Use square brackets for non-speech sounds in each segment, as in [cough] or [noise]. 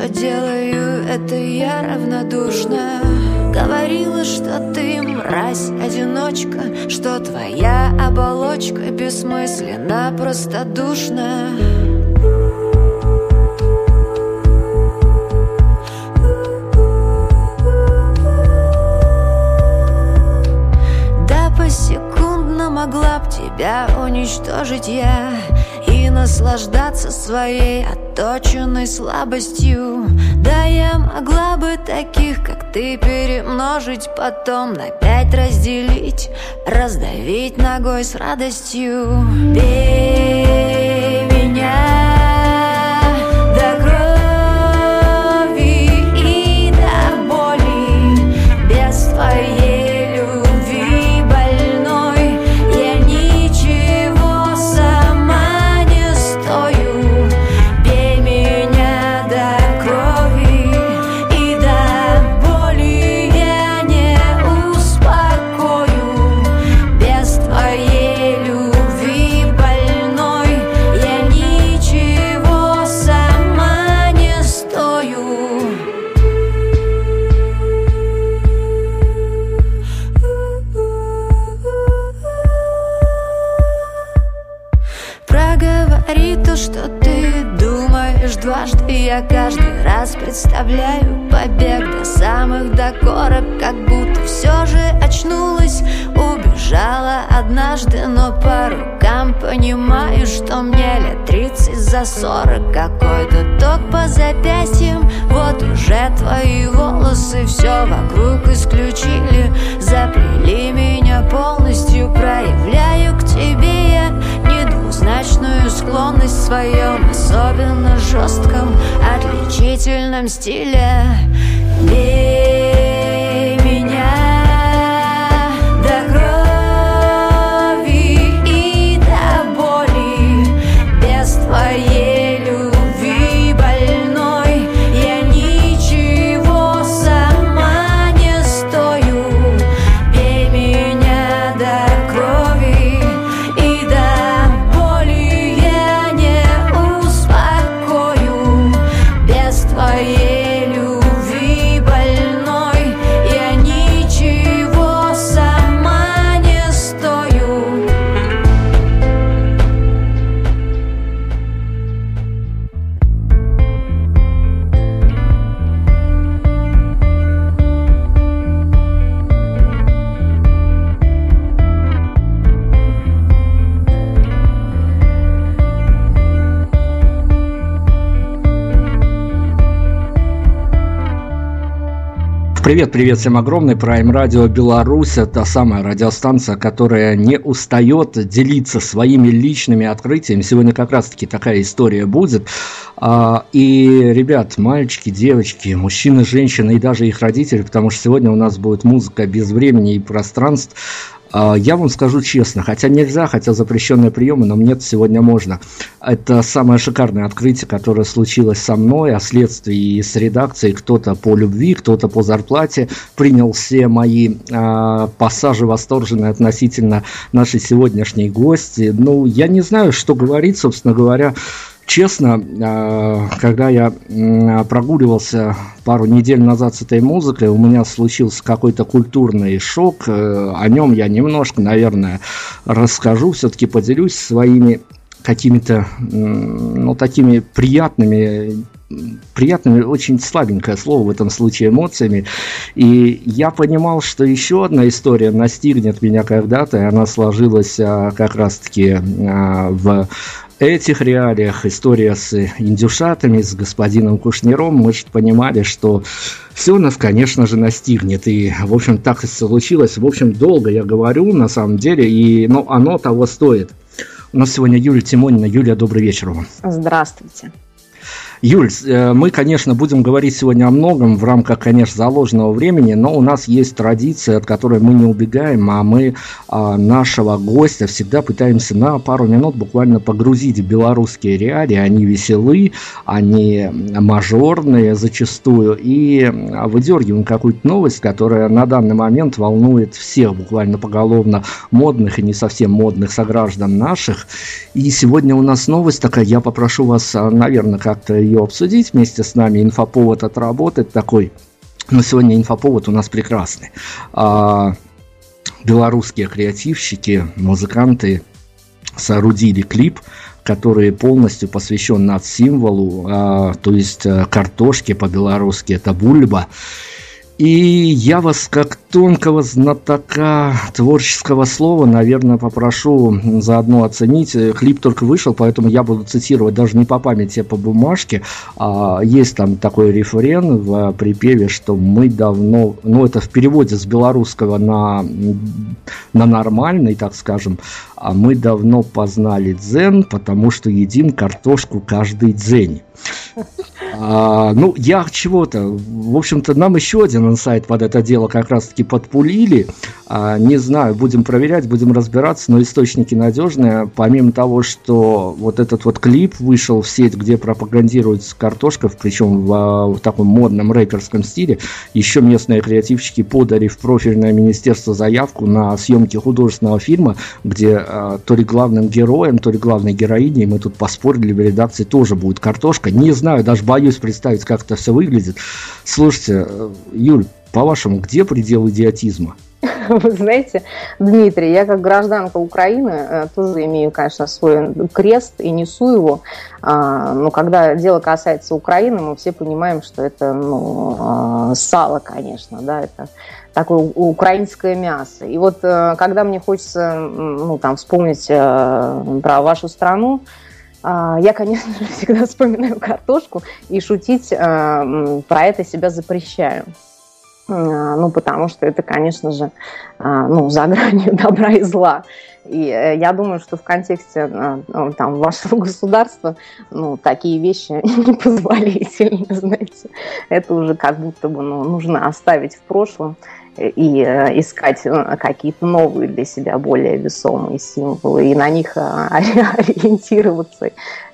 Что делаю это я равнодушно. Говорила, что ты мразь, одиночка Что твоя оболочка бессмысленна, простодушна. Да, посекундно могла б тебя уничтожить я наслаждаться своей оточенной слабостью. Да я могла бы таких, как ты, перемножить Потом на пять разделить, раздавить ногой с радостью. Бей меня сорок Какой-то ток по запястьям, вот уже твои волосы Все вокруг исключили, заплели меня полностью Проявляю к тебе я недвузначную склонность в своем особенно жестком отличительном стиле. Бей Привет, привет всем огромный. Prime Radio Беларусь – это самая радиостанция, которая не устает делиться своими личными открытиями. Сегодня как раз-таки такая история будет. А, и, ребят, мальчики, девочки, мужчины, женщины и даже их родители, потому что сегодня у нас будет музыка без времени и пространств, я вам скажу честно, хотя нельзя, хотя запрещенные приемы, но мне сегодня можно. Это самое шикарное открытие, которое случилось со мной, о следствии с редакцией. Кто-то по любви, кто-то по зарплате принял все мои э, пассажи восторженные относительно нашей сегодняшней гости. Ну, я не знаю, что говорить, собственно говоря честно, а, когда я прогуливался пару недель назад с этой музыкой, у меня случился какой-то культурный шок. Э, о нем я немножко, наверное, расскажу, все-таки поделюсь своими какими-то, ну, такими приятными приятными, очень слабенькое слово в этом случае эмоциями. И я понимал, что еще одна история настигнет меня когда-то, и она сложилась а, как раз-таки а, в этих реалиях история с индюшатами, с господином Кушнером, мы же понимали, что все нас, конечно же, настигнет. И, в общем, так и случилось. В общем, долго я говорю, на самом деле, и ну, оно того стоит. У нас сегодня Юлия Тимонина. Юлия, добрый вечер вам. Здравствуйте. Юль, э, мы, конечно, будем говорить сегодня о многом в рамках, конечно, заложенного времени, но у нас есть традиция, от которой мы не убегаем, а мы а, нашего гостя всегда пытаемся на пару минут буквально погрузить в белорусские реалии. Они веселы, они мажорные зачастую, и выдергиваем какую-то новость, которая на данный момент волнует всех буквально поголовно модных и не совсем модных сограждан наших. И сегодня у нас новость такая, я попрошу вас, а, наверное, как-то ее обсудить вместе с нами. Инфоповод отработать такой. Но сегодня инфоповод у нас прекрасный. А, белорусские креативщики, музыканты соорудили клип, который полностью посвящен над-символу, а, то есть а, картошке по-белорусски это бульба. И я вас, как тонкого знатока творческого слова, наверное, попрошу заодно оценить. Клип только вышел, поэтому я буду цитировать даже не по памяти, а по бумажке. А, есть там такой рефрен в припеве, что мы давно, ну это в переводе с белорусского на, на нормальный, так скажем, а мы давно познали дзен, потому что едим картошку каждый день. А, ну, я чего-то. В общем-то, нам еще один инсайт под это дело как раз-таки подпулили. А, не знаю, будем проверять, будем разбираться, но источники надежные. Помимо того, что вот этот вот клип вышел в сеть, где пропагандируется картошка, причем в, а, в таком модном рэперском стиле, еще местные креативщики подали в профильное министерство заявку на съемки художественного фильма, где а, то ли главным героем, то ли главной героиней, мы тут поспорили в редакции, тоже будет картошка. Не знаю, даже боюсь представить, как это все выглядит. Слушайте, э, Юль, по-вашему, где предел идиотизма? [laughs] Вы знаете, Дмитрий, я как гражданка Украины э, тоже имею, конечно, свой крест и несу его. А, но когда дело касается Украины, мы все понимаем, что это ну, а, сало, конечно, да, это такое украинское мясо. И вот э, когда мне хочется ну, там, вспомнить про вашу страну, я, конечно же, [laughs] всегда вспоминаю картошку и шутить про это себя запрещаю. А, ну, потому что это, конечно же, а, ну, за гранью [laughs] добра и зла. И э, я думаю, что в контексте а, ну, там, вашего [laughs] государства ну, такие вещи непозволительны, знаете. Это уже как будто бы ну, нужно оставить в прошлом и э, искать э, какие-то новые для себя более весомые символы и на них [laughs] ориентироваться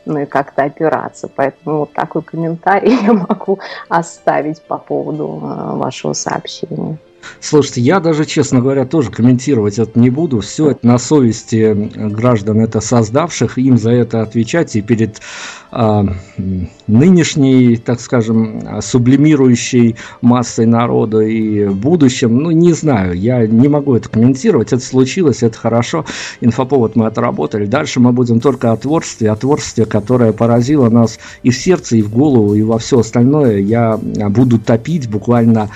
ну и как-то опираться. Поэтому вот такой комментарий [laughs] я могу оставить по поводу э, вашего сообщения. Слушайте, я даже, честно говоря, тоже комментировать это не буду. Все это на совести граждан, это создавших, им за это отвечать. И перед а, нынешней, так скажем, сублимирующей массой народа и будущем, ну, не знаю, я не могу это комментировать, это случилось, это хорошо, инфоповод мы отработали, дальше мы будем только о творчестве, о творчестве, которое поразило нас и в сердце, и в голову, и во все остальное, я буду топить буквально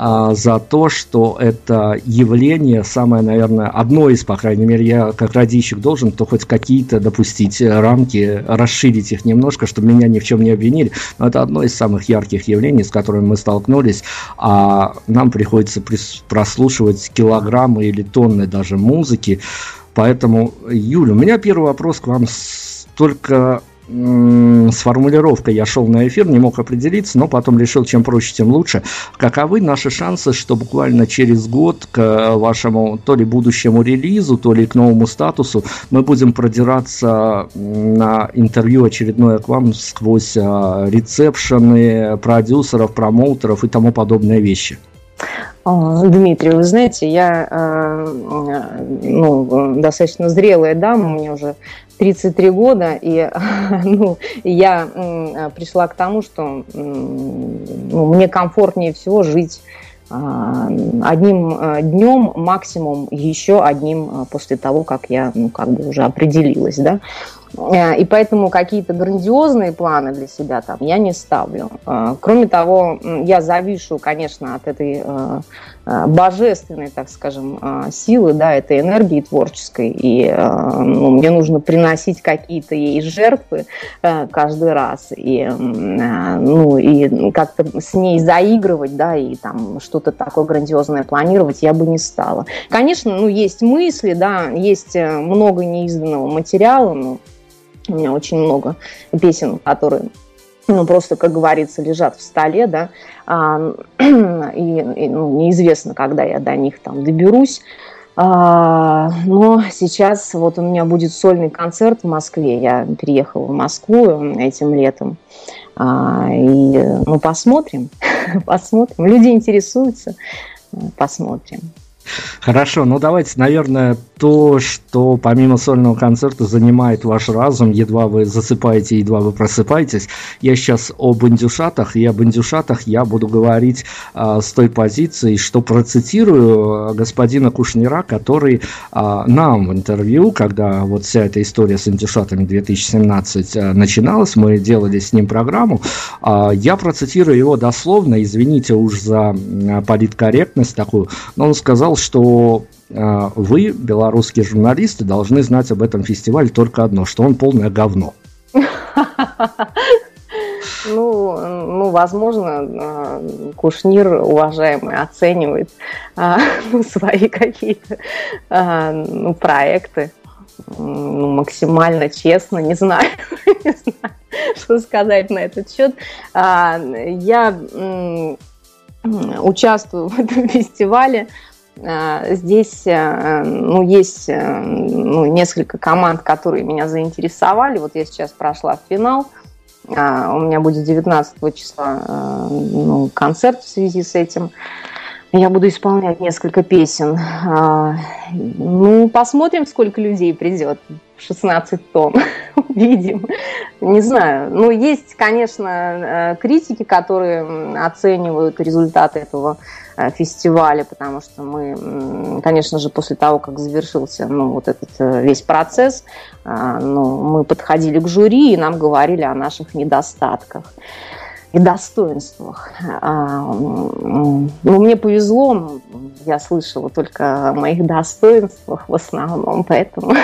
за то, что это явление самое, наверное, одно из, по крайней мере, я как радищик должен, то хоть какие-то допустить рамки, расширить их немножко, чтобы меня ни в чем не обвинили. Но это одно из самых ярких явлений, с которыми мы столкнулись, а нам приходится прослушивать килограммы или тонны даже музыки. Поэтому, Юля, у меня первый вопрос к вам только с формулировкой я шел на эфир, не мог определиться, но потом решил, чем проще, тем лучше. Каковы наши шансы, что буквально через год к вашему то ли будущему релизу, то ли к новому статусу мы будем продираться на интервью очередное к вам сквозь а, ресепшены, продюсеров, промоутеров и тому подобные вещи? Дмитрий, вы знаете, я э, ну, достаточно зрелая дама, мне уже 33 года, и [laughs] ну, я пришла к тому, что ну, мне комфортнее всего жить одним днем, максимум еще одним после того, как я ну, как бы уже определилась. Да? Э, и поэтому какие-то грандиозные планы для себя там я не ставлю. Кроме того, я завишу, конечно, от этой божественной, так скажем, силы, да, этой энергии творческой. И ну, мне нужно приносить какие-то ей жертвы каждый раз. И, ну, и как-то с ней заигрывать, да, и там что-то такое грандиозное планировать я бы не стала. Конечно, ну, есть мысли, да, есть много неизданного материала, но у меня очень много песен, которые ну, просто, как говорится, лежат в столе, да, а, [clears throat] и, и ну, неизвестно, когда я до них там доберусь. А, но сейчас вот у меня будет сольный концерт в Москве. Я переехала в Москву этим летом. А, и, ну, посмотрим, [laughs] посмотрим. Люди интересуются, посмотрим. Хорошо, ну давайте, наверное, то, что помимо сольного концерта занимает ваш разум, едва вы засыпаете, едва вы просыпаетесь. Я сейчас об индюшатах, и об индюшатах я буду говорить а, с той позиции, что процитирую а, господина Кушнира, который а, нам в интервью, когда вот вся эта история с индюшатами 2017 а, начиналась, мы делали с ним программу, а, я процитирую его дословно, извините уж за политкорректность такую, но он сказал, что э, вы, белорусские журналисты, должны знать об этом фестивале только одно, что он полное говно. [laughs] Ну, ну, возможно, э, Кушнир, уважаемый, оценивает э, ну, свои какие-то ну, проекты ну, максимально честно, не знаю, [laughs] не знаю, что сказать на этот счет. А, я участвую в этом [laughs] фестивале здесь э, ну, есть э, ну, несколько команд, которые меня заинтересовали. Вот я сейчас прошла в финал. У меня будет 19 числа ну, концерт в связи с этим. Я буду исполнять несколько песен. Ну, посмотрим, сколько людей придет. 16 тонн. [laughs] Увидим. Не знаю. Ну, есть, конечно, критики, которые оценивают результаты этого Э, фестивале, потому что мы, конечно же, после того, как завершился ну, вот этот э, весь процесс, э, ну, мы подходили к жюри и нам говорили о наших недостатках и достоинствах. А, ну, мне повезло, я слышала только о моих достоинствах в основном, поэтому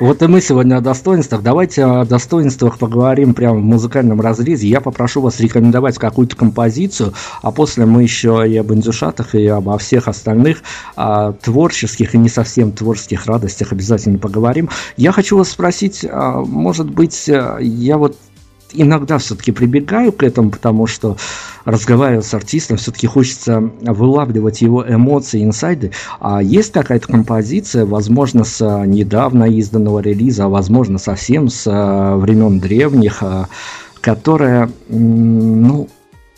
Вот и мы сегодня о достоинствах. Давайте о достоинствах поговорим прямо в музыкальном разрезе. Я попрошу вас рекомендовать какую-то композицию, а после мы еще и об индюшатах, и обо всех остальных а, творческих и не совсем творческих радостях обязательно поговорим. Я хочу вас спросить, а, может быть, я вот иногда все-таки прибегаю к этому, потому что разговаривая с артистом, все-таки хочется вылавливать его эмоции, инсайды. А есть какая-то композиция, возможно, с недавно изданного релиза, а возможно, совсем с э, времен древних, э, которая, ну,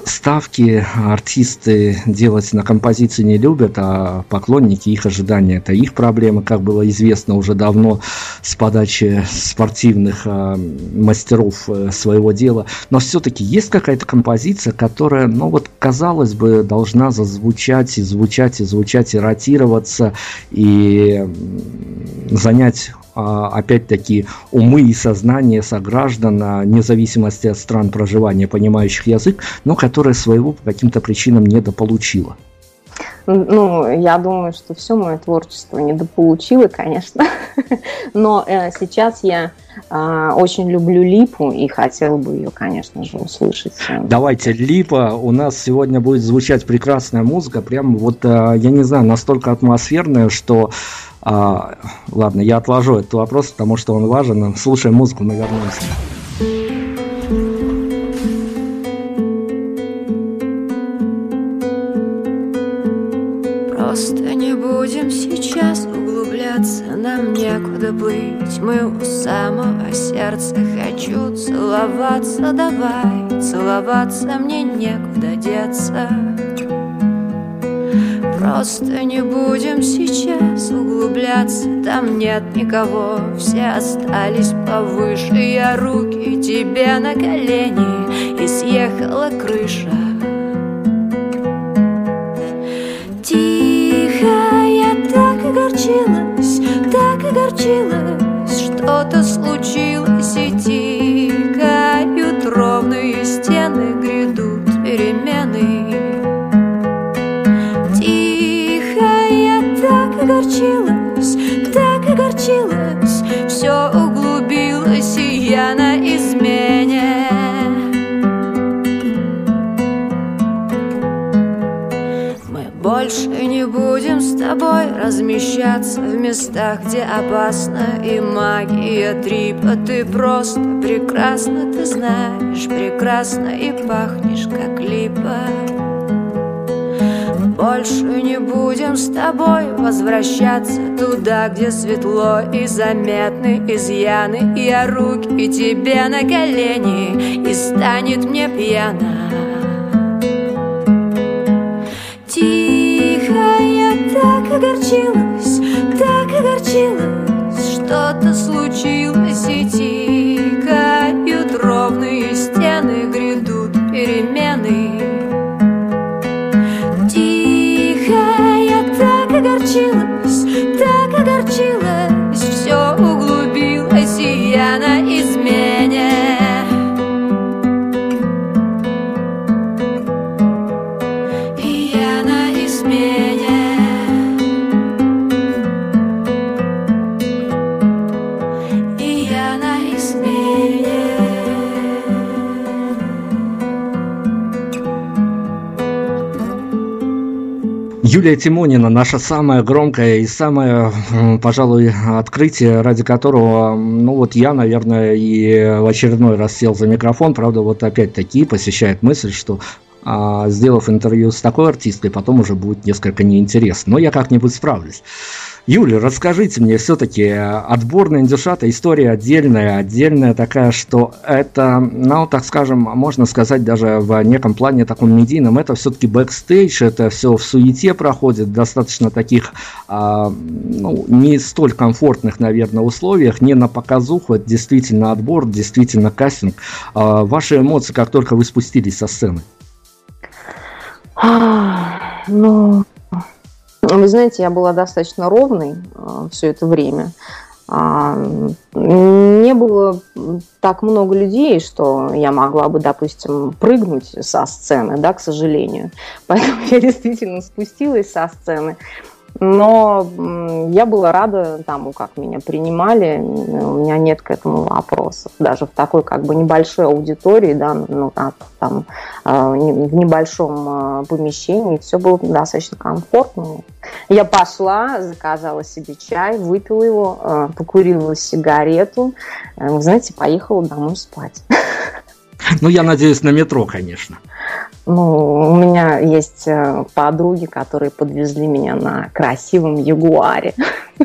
ставки артисты делать на композиции не любят, а поклонники их ожидания это их проблемы, как было известно уже давно с подачи спортивных э, мастеров своего дела. Но все-таки есть какая-то композиция, которая, ну вот, казалось бы, должна зазвучать и звучать и звучать и ротироваться и занять а, опять-таки, умы и сознание сограждан, а, вне зависимости от стран проживания, понимающих язык, но которая своего по каким-то причинам недополучила. Ну, я думаю, что все мое творчество недополучило, конечно. [laughs] Но э, сейчас я э, очень люблю Липу и хотела бы ее, конечно же, услышать. Давайте, Липа, у нас сегодня будет звучать прекрасная музыка, прям вот, э, я не знаю, настолько атмосферная, что а, ладно, я отложу этот вопрос, потому что он важен. Слушаем музыку, мы вернемся. Не будем сейчас углубляться, нам некуда быть. Мы у самого сердца хочу целоваться, давай целоваться, мне некуда деться. Просто не будем сейчас углубляться Там нет никого, все остались повыше Я руки тебе на колени И съехала крыша огорчилась, так огорчилась, что-то случилось размещаться в местах, где опасно и магия трипа. Ты просто прекрасно, ты знаешь, прекрасно и пахнешь, как липа. Больше не будем с тобой возвращаться туда, где светло и заметны изъяны. Я руки тебе на колени и станет мне пьяно огорчилась, так огорчилась, что-то случилось Юлия Тимонина, наша самая громкая и самое, пожалуй, открытие, ради которого, ну вот я, наверное, и в очередной раз сел за микрофон, правда, вот опять-таки посещает мысль, что а, сделав интервью с такой артисткой, потом уже будет несколько неинтересно. Но я как-нибудь справлюсь. Юля, расскажите мне все-таки, отборная индюшата история отдельная, отдельная такая, что это, ну, так скажем, можно сказать даже в неком плане таком медийном, это все-таки бэкстейдж, это все в суете проходит, достаточно таких, а, ну, не столь комфортных, наверное, условиях, не на показуху, это действительно отбор, действительно кастинг. А, ваши эмоции, как только вы спустились со сцены? Ну, вы знаете, я была достаточно ровной э, все это время. А, не было так много людей, что я могла бы, допустим, прыгнуть со сцены, да, к сожалению. [laughs] Поэтому я действительно спустилась со сцены. Но я была рада тому, как меня принимали. У меня нет к этому вопросов. Даже в такой как бы небольшой аудитории, да, ну, там, а, в небольшом а, помещении все было достаточно комфортно. Я пошла, заказала себе чай, выпила его, а, покурила сигарету. Вы знаете, поехала домой спать. Ну, я надеюсь, на метро, конечно. Ну, у меня есть э, подруги, которые подвезли меня на красивом Ягуаре. [laughs]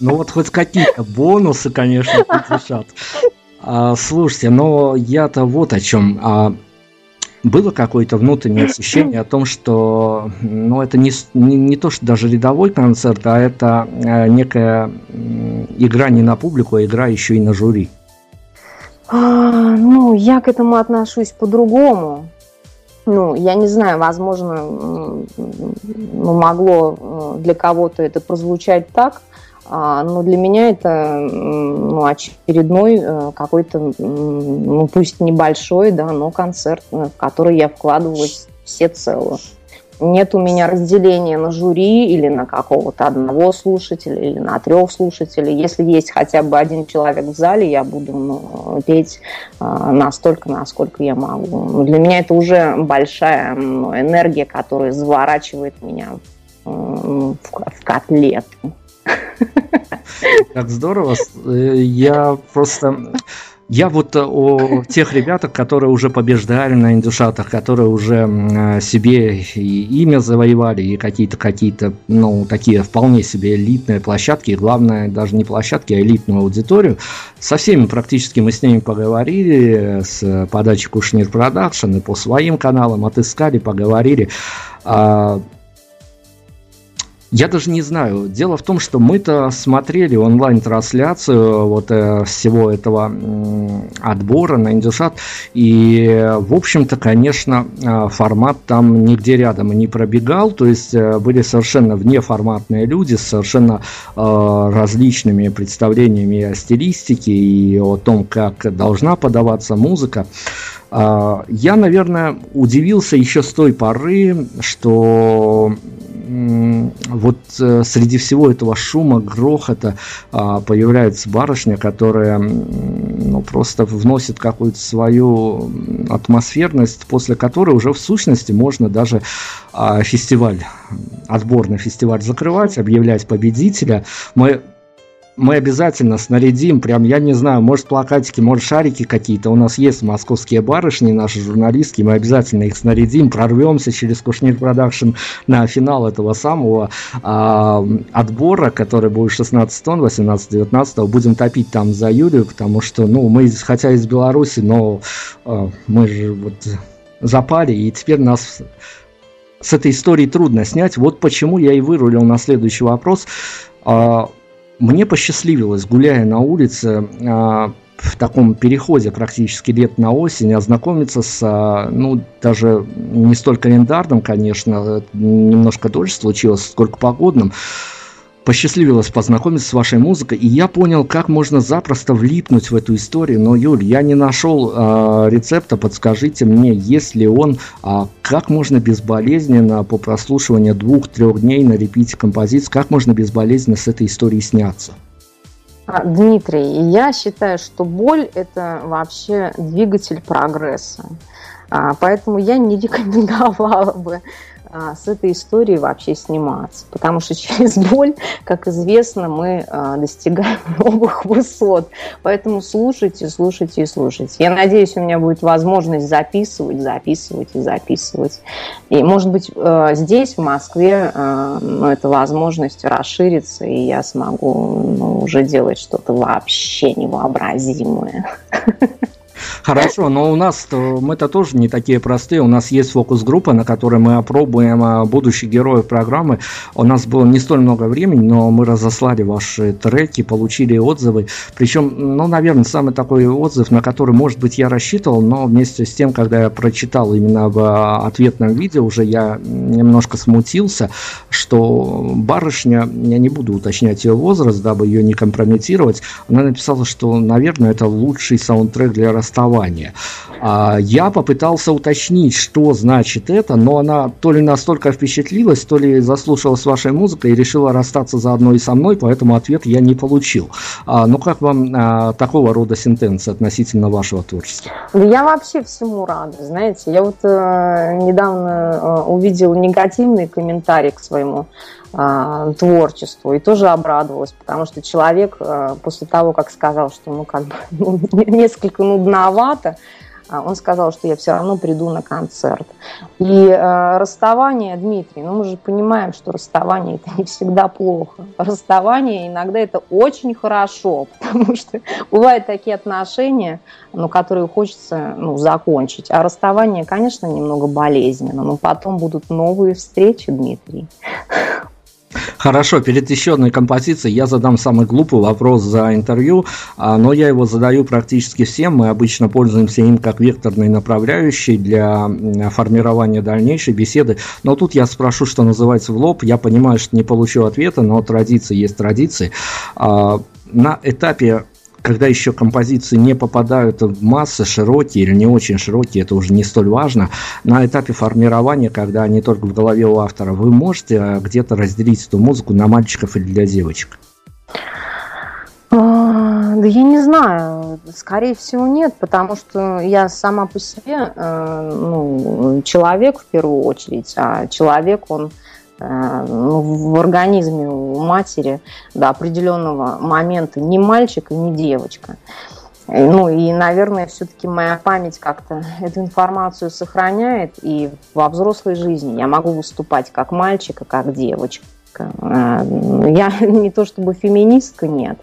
Ну вот хоть какие-то бонусы, конечно, подлежат. А, слушайте, но я-то вот о чем. А, было какое-то внутреннее ощущение о том, что ну, это не, не, не то, что даже рядовой концерт, а это э, некая игра не на публику, а игра еще и на жюри. А, ну, я к этому отношусь по-другому. Ну, я не знаю, возможно, ну, могло э, для кого-то это прозвучать так, а, но для меня это ну, очередной э, какой-то, ну пусть небольшой, да, но концерт, в который я вкладывалась всецело. Нет у меня разделения на жюри или на какого-то одного слушателя или на трех слушателей. Если есть хотя бы один человек в зале, я буду ну, петь э, настолько, насколько я могу. Но для меня это уже большая ну, энергия, которая заворачивает меня э, в, в котлету. Как здорово. Э, я просто я вот э, о тех ребятах, которые уже побеждали на индюшатах, которые уже э, себе и имя завоевали, и какие-то, какие-то, ну, такие вполне себе элитные площадки, и главное, даже не площадки, а элитную аудиторию. Со всеми практически мы с ними поговорили, с подачи Кушнир Продакшн, и по своим каналам отыскали, поговорили. А, Я даже не знаю. Дело в том, что мы-то смотрели онлайн-трансляцию вот э, всего этого отбора на Индюшат, и, в общем-то, конечно, э, формат там нигде рядом не пробегал, то есть э, были совершенно внеформатные люди с совершенно различными представлениями о стилистике и о том, как должна подаваться музыка. Я, наверное, удивился еще с той поры, что вот э, среди всего этого шума, грохота а, появляется барышня, которая ну, просто вносит какую-то свою атмосферность, после которой уже в сущности можно даже а, фестиваль, отборный фестиваль закрывать, объявлять победителя. Мы мы обязательно снарядим, прям, я не знаю, может плакатики, может шарики какие-то. У нас есть московские барышни, наши журналистки, мы обязательно их снарядим, прорвемся через Кушнир Продакшн на финал этого самого а, отбора, который будет 16 тонн, 18-19, будем топить там за Юлию, потому что, ну, мы, хотя из Беларуси, но а, мы же вот запали, и теперь нас с этой историей трудно снять. Вот почему я и вырулил на следующий вопрос. А, мне посчастливилось, гуляя на улице, а, в таком переходе практически лет на осень ознакомиться с, а, ну, даже не столь календарным, конечно, немножко дольше случилось, сколько погодным, посчастливилось познакомиться с вашей музыкой, и я понял, как можно запросто влипнуть в эту историю. Но, Юль, я не нашел э, рецепта, подскажите мне, есть ли он, э, как можно безболезненно по прослушиванию двух-трех дней на репите композицию, как можно безболезненно с этой историей сняться? А, Дмитрий, я считаю, что боль – это вообще двигатель прогресса. А, поэтому я не [laughs] рекомендовала бы а, с этой историей вообще сниматься. Потому что [laughs] через боль, как известно, мы а, достигаем [laughs] новых высот. Поэтому слушайте, слушайте и слушайте. Я надеюсь, у меня будет возможность записывать, записывать и записывать. И, может быть, а, здесь, в Москве, ну, эта возможность расширится, и я смогу ну, уже делать что-то вообще невообразимое. [laughs] Хорошо, но у нас мы-то тоже не такие простые. У нас есть фокус-группа, на которой мы опробуем а, будущих героев программы. У нас было не столь много времени, но мы разослали ваши треки, получили отзывы. Причем, ну, наверное, самый такой отзыв, на который, может быть, я рассчитывал, но вместе с тем, когда я прочитал именно в а, ответном видео, уже я немножко смутился, что барышня, я не буду уточнять ее возраст, дабы ее не компрометировать, она написала, что, наверное, это лучший саундтрек для расставания. А, я попытался уточнить, что значит это, но она то ли настолько впечатлилась, то ли заслушалась вашей музыкой и решила расстаться заодно и со мной, поэтому ответ я не получил. А, ну как вам а, такого рода сентенция относительно вашего творчества? Я вообще всему рада, знаете. Я вот э, недавно э, увидела негативный комментарий к своему творчеству и тоже обрадовалась, потому что человек э, после того, как сказал, что ну как бы ну, [laughs] несколько нудновато, а он сказал, что я все равно приду на концерт. И э, расставание, Дмитрий, ну мы же понимаем, что расставание это [laughs] не всегда плохо. Расставание иногда это очень хорошо, [laughs] потому что бывают такие отношения, ну, которые хочется ну, закончить. А расставание, конечно, немного болезненно, но потом будут новые встречи, Дмитрий. Хорошо, перед еще одной композицией я задам самый глупый вопрос за интервью, а, но я его задаю практически всем. Мы обычно пользуемся им как векторной направляющей для формирования дальнейшей беседы. Но тут я спрошу, что называется, в лоб. Я понимаю, что не получу ответа, но традиции есть традиции. А, на этапе когда еще композиции не попадают в массы широкие или не очень широкие, это уже не столь важно. На этапе формирования, когда они только в голове у автора, вы можете э, где-то разделить эту музыку на мальчиков или для девочек? А, да я не знаю, скорее всего нет, потому что я сама по себе э, ну, человек в первую очередь, а человек он в организме у матери до определенного момента ни мальчик и ни девочка. Ну и, наверное, все-таки моя память как-то эту информацию сохраняет, и во взрослой жизни я могу выступать как мальчик и как девочка. Э, я [laughs] не то чтобы феминистка, нет,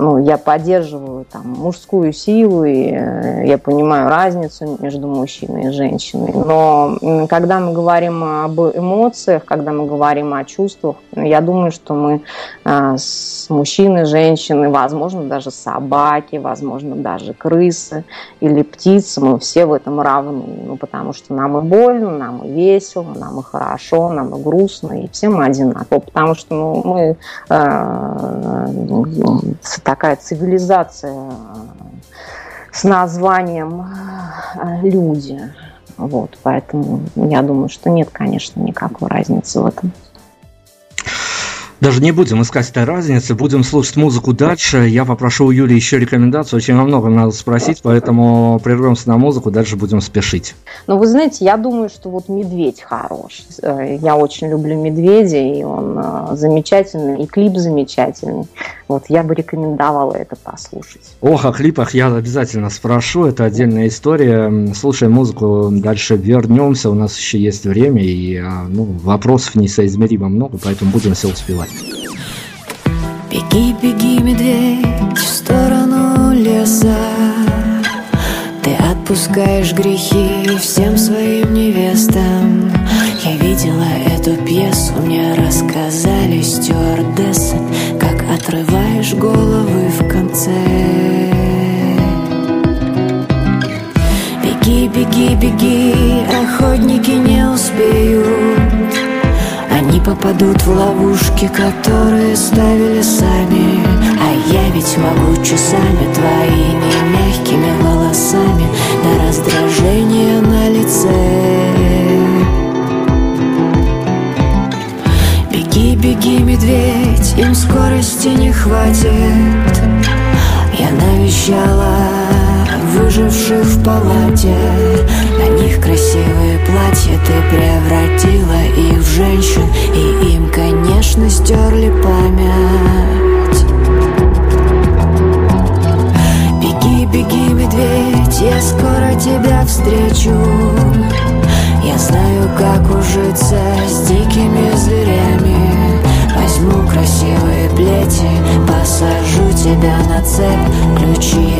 ну, я поддерживаю там мужскую силу, и э, я понимаю разницу между мужчиной и женщиной. Но когда мы говорим об эмоциях, когда мы говорим о чувствах, я думаю, что мы э, с мужчиной, женщиной, возможно, даже собаки, возможно, даже крысы или птицы, мы все в этом равны. Ну, потому что нам и больно, нам и весело, нам и хорошо, нам и грустно, и все мы одинаково. Потому что ну, мы э, такая цивилизация э, с названием э, люди. Вот, поэтому я думаю, что нет, конечно, никакой разницы в этом. Даже не будем искать этой разницы, будем слушать музыку дальше. Я попрошу у Юли еще рекомендацию, очень много надо спросить, поэтому прервемся на музыку, дальше будем спешить. Ну, вы знаете, я думаю, что вот «Медведь» хорош. Э, я очень люблю «Медведя», и он э, замечательный, и клип замечательный. Вот я бы рекомендовала это послушать. Ох, о клипах я обязательно спрошу, это отдельная история. Слушаем музыку, дальше вернемся, у нас еще есть время, и а, ну, вопросов несоизмеримо много, поэтому будем все успевать. Беги, беги, медведь, в сторону леса. Ты отпускаешь грехи всем своим невестам. Я видела эту пьесу, мне рассказали стюардессы Как отрываешь головы в конце. Беги, беги, беги, охотники не успеют попадут в ловушки, которые ставили сами. А я ведь могу часами твоими мягкими волосами До раздражения на лице. Беги, беги, медведь, им скорости не хватит. Я навещала выживших в палате. На них красивые платья цепь Ключи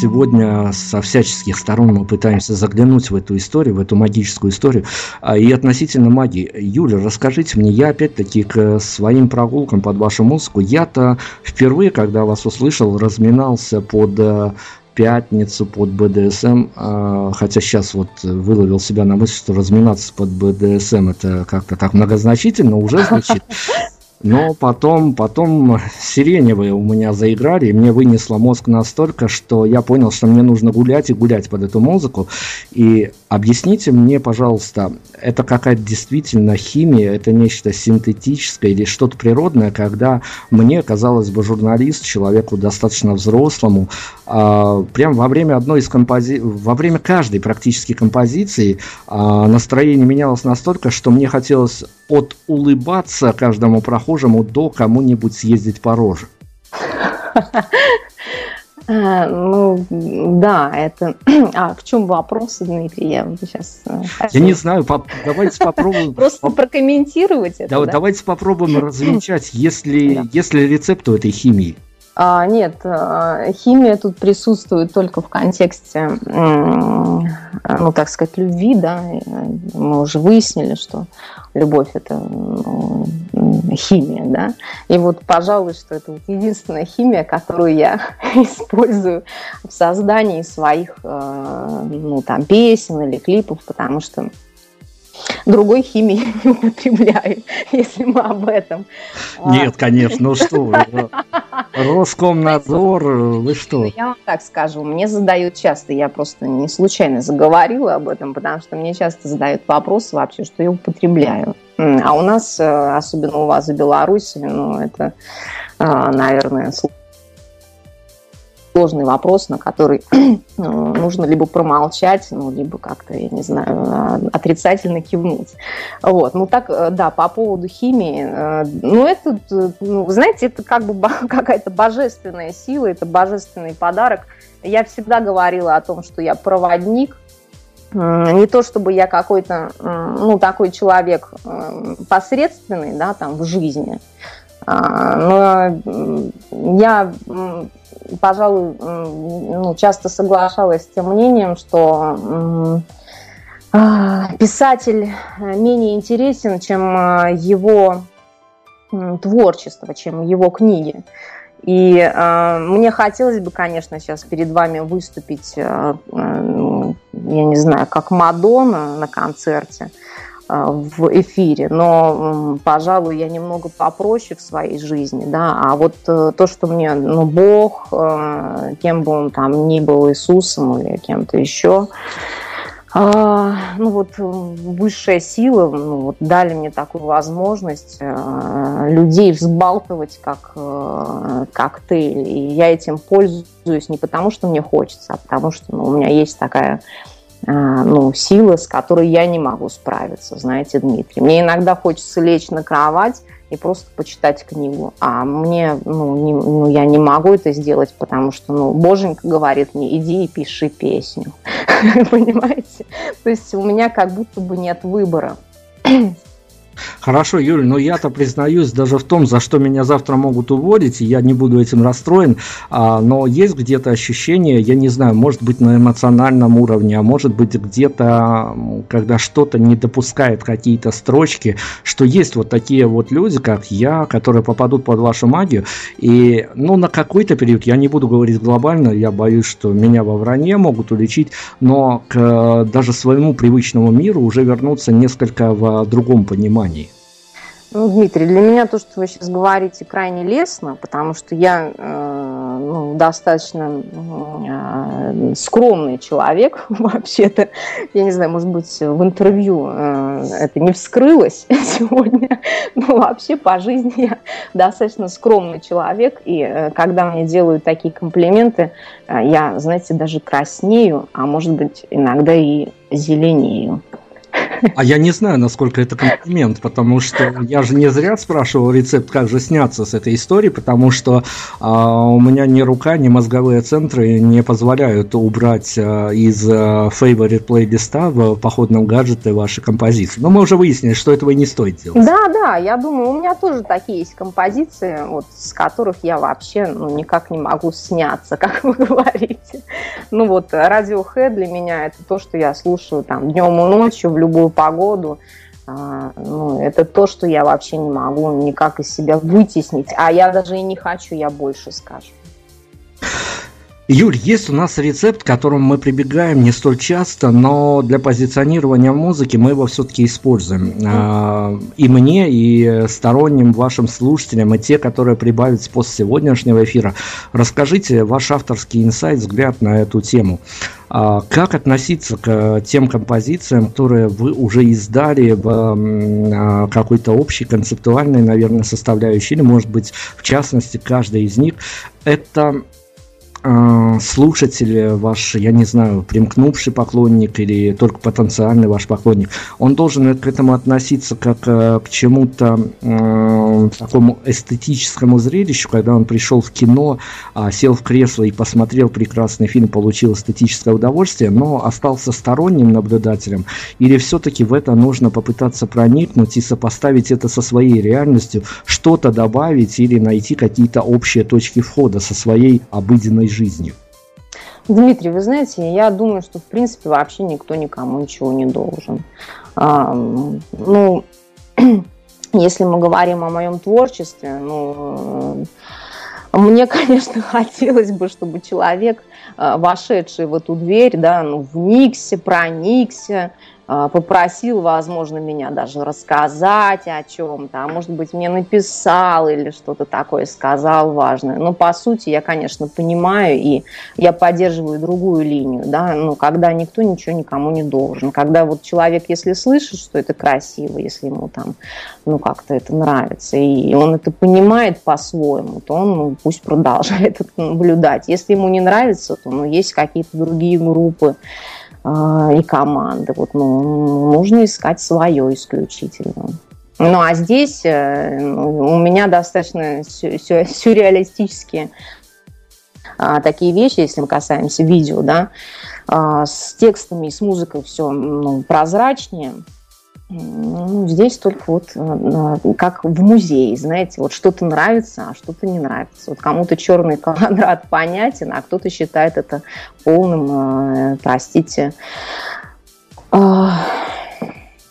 сегодня со всяческих сторон мы пытаемся заглянуть в эту историю, в эту магическую историю. А, и относительно магии. Юля, расскажите мне, я опять-таки к своим прогулкам под вашу музыку, я-то впервые, когда вас услышал, разминался под э, пятницу под БДСМ, а, хотя сейчас вот выловил себя на мысль, что разминаться под БДСМ это как-то так многозначительно уже звучит. Но потом, потом сиреневые у меня заиграли, и мне вынесло мозг настолько, что я понял, что мне нужно гулять и гулять под эту музыку. И объясните мне, пожалуйста, это какая-то действительно химия, это нечто синтетическое или что-то природное, когда мне, казалось бы, журналист, человеку достаточно взрослому, а, прям во время одной из композиций, во время каждой практически композиции а, настроение менялось настолько, что мне хотелось от улыбаться каждому прохожему до кому-нибудь съездить по роже. Э, [laughs] ну, да, это... [clears throat] А в чем вопрос, Дмитрий? Я сейчас... Э, Я не знаю, давайте попробуем... [laughs] Просто прокомментировать это, Давайте попробуем [clears throat] развенчать, если рецепт у этой химии. А, нет, а, химия тут присутствует только в контексте, ну, так сказать, любви, да. Мы уже выяснили, что любовь – это химия, да. И вот, пожалуй, что это вот единственная химия, которую я [laughs] использую в создании своих, ну, там, песен или клипов, потому что другой химии [laughs] не употребляю, если мы об этом. Нет, конечно, ну что вы. Роскомнадзор, вы что? Я вам так скажу, мне задают часто, я просто не случайно заговорила об этом, потому что мне часто задают вопросы вообще, что я употребляю. А у нас, э, особенно у вас в Беларуси, ну, это, э, наверное, сложный вопрос, на который ну, [clears throat] нужно либо промолчать, ну, либо как-то, я не знаю, а, отрицательно кивнуть. Вот. Ну, так, э, да, по поводу химии, э, ну, это, ну, знаете, это как бы [laughs] какая-то божественная сила, это божественный подарок. Я всегда говорила о том, что я проводник, не то чтобы я какой-то, ну, такой человек посредственный, да, там, в жизни, а, но я пожалуй, ну, часто соглашалась с тем мнением, что а, писатель менее интересен, чем а, его творчество, чем его книги. И э, мне хотелось бы, конечно, сейчас перед вами выступить, э, э, я не знаю, как Мадонна на концерте. В эфире, но, пожалуй, я немного попроще в своей жизни, да, а вот э, то, что мне, ну, Бог, э, кем бы он там ни был, Иисусом или кем-то еще, а, ну вот высшая сила ну, вот дали мне такую возможность э, людей взбалтывать как коктейль. И я этим пользуюсь не потому, что мне хочется, а потому что ну, у меня есть такая а, ну, сила, с которой я не могу справиться, знаете, Дмитрий. Мне иногда хочется лечь на кровать и просто почитать книгу. А мне, ну, не, ну, я не могу это сделать, потому что, ну, Боженька говорит мне, иди и пиши песню. [laughs] Понимаете? То есть у меня как будто бы нет выбора. Хорошо, Юль, но я-то признаюсь даже в том, за что меня завтра могут уволить, и я не буду этим расстроен, а, но есть где-то ощущение, я не знаю, может быть на эмоциональном уровне, а может быть где-то, когда что-то не допускает какие-то строчки, что есть вот такие вот люди, как я, которые попадут под вашу магию, и, ну, на какой-то период, я не буду говорить глобально, я боюсь, что меня во вранье могут уличить, но к даже своему привычному миру уже вернуться несколько в другом понимании компании? Ну, Дмитрий, для меня то, что вы сейчас говорите, крайне лестно, потому что я э, ну, достаточно э, скромный человек [laughs] вообще-то. Я не знаю, может быть, в интервью э, это не вскрылось [laughs] сегодня, но вообще по жизни я достаточно скромный человек, и э, когда мне делают такие комплименты, э, я, знаете, даже краснею, а может быть, иногда и зеленею. А я не знаю, насколько это комплимент, потому что я же не зря спрашивал рецепт, как же сняться с этой историей, потому что а, у меня ни рука, ни мозговые центры не позволяют убрать а, из а, favorite плейлиста в походном гаджете ваши композиции. Но мы уже выяснили, что этого и не стоит делать. Да, да, я думаю, у меня тоже такие есть композиции, вот, с которых я вообще ну, никак не могу сняться, [laughs] как вы говорите. Ну вот, Radiohead для меня это то, что я слушаю там днем и ночью в любую погоду. А, ну, это то, что я вообще не могу никак из себя вытеснить. А я даже и не хочу, я больше скажу. Юль, есть у нас рецепт, к которому мы прибегаем не столь часто, но для позиционирования музыки мы его все-таки используем. А, и мне, и сторонним вашим слушателям, и те, которые прибавятся после сегодняшнего эфира, расскажите ваш авторский инсайт, взгляд на эту тему. А, как относиться к тем композициям, которые вы уже издали в а, какой-то общей концептуальной, наверное, составляющей, или, может быть, в частности, каждая из них, это слушатель ваш, я не знаю, примкнувший поклонник или только потенциальный ваш поклонник, он должен к этому относиться как э, к чему-то э, такому эстетическому зрелищу, когда он пришел в кино, э, сел в кресло и посмотрел прекрасный фильм, получил эстетическое удовольствие, но остался сторонним наблюдателем, или все-таки в это нужно попытаться проникнуть и сопоставить это со своей реальностью, что-то добавить или найти какие-то общие точки входа со своей обыденной жизнью? Дмитрий, вы знаете, я думаю, что в принципе вообще никто никому ничего не должен. Ну, [clears throat] если мы говорим о моем творчестве, ну, мне, [laughs] конечно, хотелось бы, чтобы человек, а, вошедший в эту дверь, да, ну, вникся, проникся, попросил, возможно, меня даже рассказать о чем-то, а может быть, мне написал или что-то такое сказал важное. Но, по сути, я, конечно, понимаю, и я поддерживаю другую линию, да, ну, когда никто ничего никому не должен. Когда вот человек, если слышит, что это красиво, если ему там, ну, как-то это нравится, и он это понимает по-своему, то он, ну, пусть продолжает [laughs] это наблюдать. Если ему не нравится, то, ну, есть какие-то другие группы, а, и команды. Вот, ну, нужно искать свое исключительно. Ну, а здесь э, у меня достаточно сюрреалистические а, такие вещи, если мы касаемся видео, да, а, с текстами и с музыкой все ну, прозрачнее. Ну, здесь только вот э, э, как в музее, знаете, вот что-то нравится, а что-то не нравится. Вот кому-то черный [laughs] квадрат понятен, а кто-то считает это полным, э, простите, а,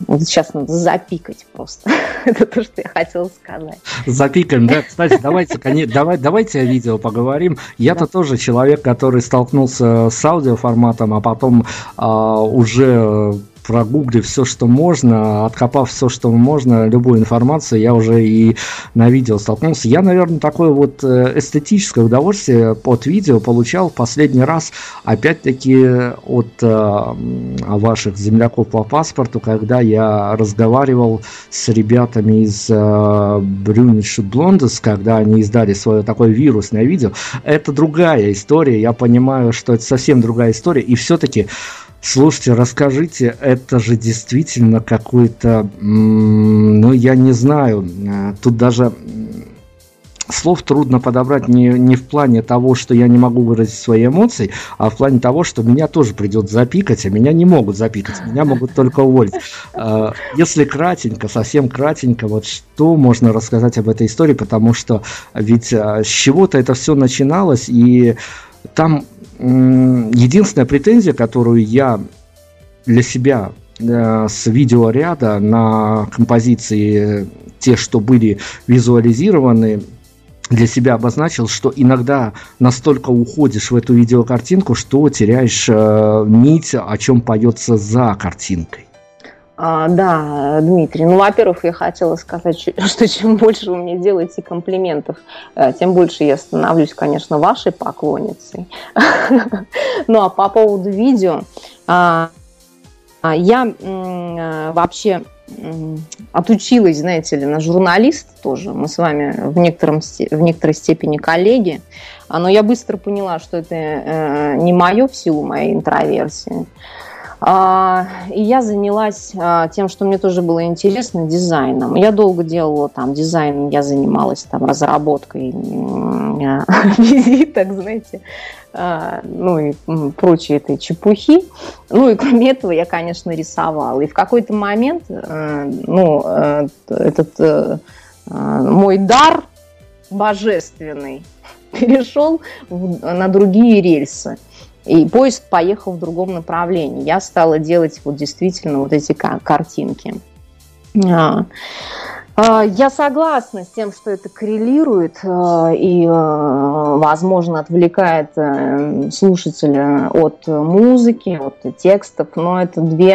вот сейчас надо запикать просто. [laughs] Это то, что я хотела сказать. Запикаем, да. Кстати, давайте, давай, давайте о видео поговорим. Я-то да. тоже человек, который столкнулся с аудиоформатом, а потом а, уже прогуглив все, что можно, откопав все, что можно, любую информацию, я уже и на видео столкнулся. Я, наверное, такое вот э, эстетическое удовольствие от видео получал в последний раз, опять-таки, от э, ваших земляков по паспорту, когда я разговаривал с ребятами из э, Брюниш Блондес, когда они издали свое такое вирусное видео. Это другая история, я понимаю, что это совсем другая история, и все-таки Слушайте, расскажите, это же действительно какой-то, ну, я не знаю, э, тут даже слов трудно подобрать не, не в плане того, что я не могу выразить свои эмоции, а в плане того, что меня тоже придет запикать, а меня не могут запикать, меня могут только уволить. Э, если кратенько, совсем кратенько, вот что можно рассказать об этой истории, потому что ведь э, с чего-то это все начиналось, и там единственная претензия, которую я для себя э, с видеоряда на композиции, те, что были визуализированы, для себя обозначил, что иногда настолько уходишь в эту видеокартинку, что теряешь э, нить, о чем поется за картинкой. А, да, Дмитрий. Ну, во-первых, я хотела сказать, [laughs] что чем больше вы мне делаете комплиментов, э, тем больше я становлюсь, конечно, вашей поклонницей. [laughs] Ну, а по поводу видео, а, а, я э, вообще отучилась, знаете ли, на журналист тоже. Мы с вами в, некотором, в некоторой степени коллеги. Но я быстро поняла, что это э, не мое в силу моей интроверсии. А, и я занялась а, тем, что мне тоже было интересно, дизайном. Я долго делала там дизайн, я занималась там разработкой [laughs] визиток, знаете, а, ну и прочей этой чепухи. Ну и кроме этого я, конечно, рисовала. И в какой-то момент, э, ну, э, этот э, мой дар божественный перешел на другие рельсы. И поезд поехал в другом направлении. Я стала делать вот действительно вот эти картинки. А, а, я согласна с тем, что это коррелирует а, и, возможно, отвлекает э, слушателя от музыки, от текстов, но это две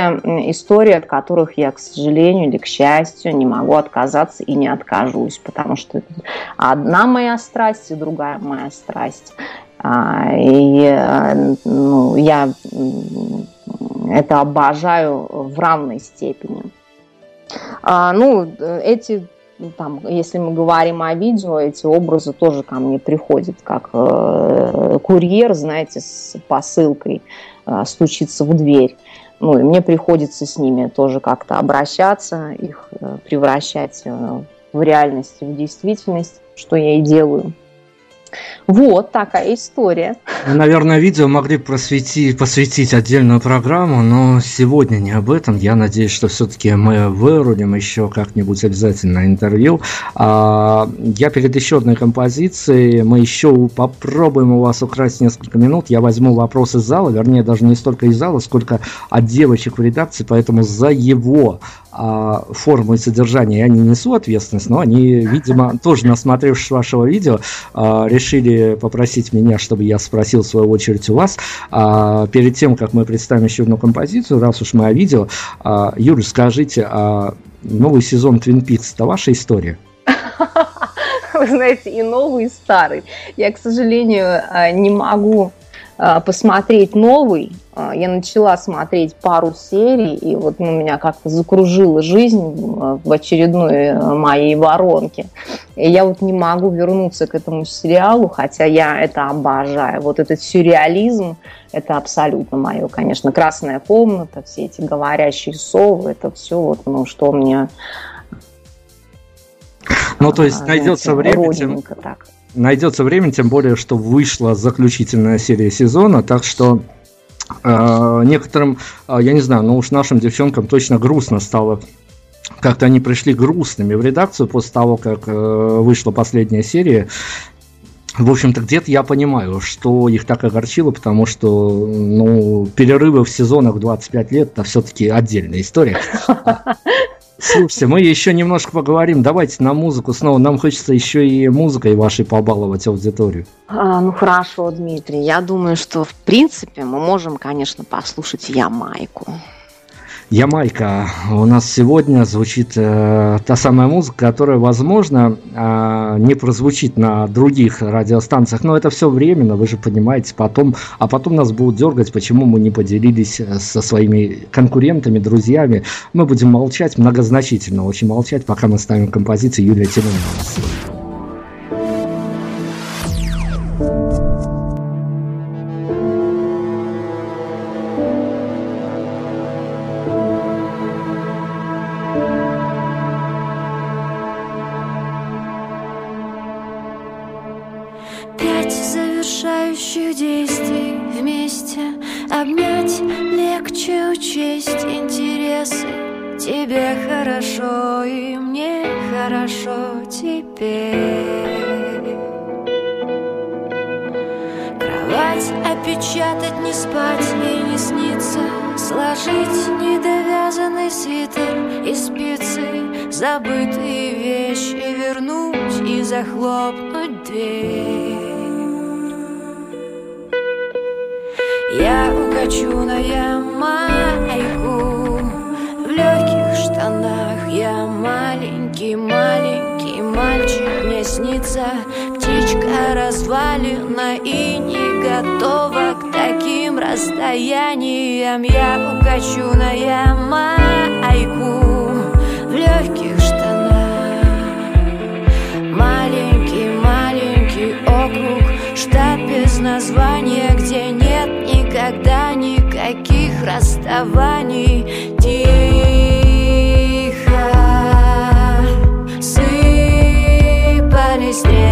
истории, от которых я, к сожалению или к счастью, не могу отказаться и не откажусь, потому что одна моя страсть и другая моя страсть. А, и ну, я это обожаю в равной степени. А, ну, эти там, если мы говорим о видео, эти образы тоже ко мне приходят, как э, курьер, знаете, с посылкой э, стучится в дверь. Ну, и мне приходится с ними тоже как-то обращаться, их э, превращать э, в реальность, в действительность, что я и делаю. Вот такая история. Наверное, видео могли просветить, посвятить отдельную программу, но сегодня не об этом. Я надеюсь, что все-таки мы вырулим еще как-нибудь обязательно интервью. А, я перед еще одной композицией, мы еще попробуем у вас украсть несколько минут. Я возьму вопрос из зала, вернее, даже не столько из зала, сколько от девочек в редакции, поэтому за его а, форму и содержание я не несу ответственность, но они, видимо, тоже насмотревшись вашего видео, а, решили попросить меня, чтобы я спросил в свою очередь у вас. А, перед тем, как мы представим еще одну композицию, раз уж мы о видео, Юрий, скажите, а новый сезон Twin Peaks – это ваша история? [laughs] Вы знаете, и новый, и старый. Я, к сожалению, не могу посмотреть новый, а, я начала смотреть пару серий, и вот ну, меня как-то закружила жизнь в очередной э, моей воронке. И я вот не могу вернуться к этому сериалу, хотя я это обожаю. Вот этот сюрреализм, это абсолютно мое, конечно. Красная комната, все эти говорящие совы, это все вот, ну, что мне... Ну, то есть а, найдется время, тем, так. Найдется время, тем более, что вышла заключительная серия сезона, так что Э, некоторым, э, я не знаю, но уж нашим девчонкам точно грустно стало как-то они пришли грустными в редакцию после того, как э, вышла последняя серия. В общем-то, где-то я понимаю, что их так огорчило, потому что ну, перерывы в сезонах 25 лет это все-таки отдельная история. [laughs] Слушайте, мы еще немножко поговорим. Давайте на музыку снова. Нам хочется еще и музыкой вашей побаловать аудиторию. А, ну хорошо, Дмитрий. Я думаю, что в принципе мы можем, конечно, послушать Ямайку. Ямайка. У нас сегодня звучит э, та самая музыка, которая, возможно, э, не прозвучит на других радиостанциях, но это все временно, вы же понимаете, потом, а потом нас будут дергать, почему мы не поделились э, со своими конкурентами, друзьями. Мы будем молчать, многозначительно очень молчать, пока мы ставим композицию Юлия Тимонова. Сыпали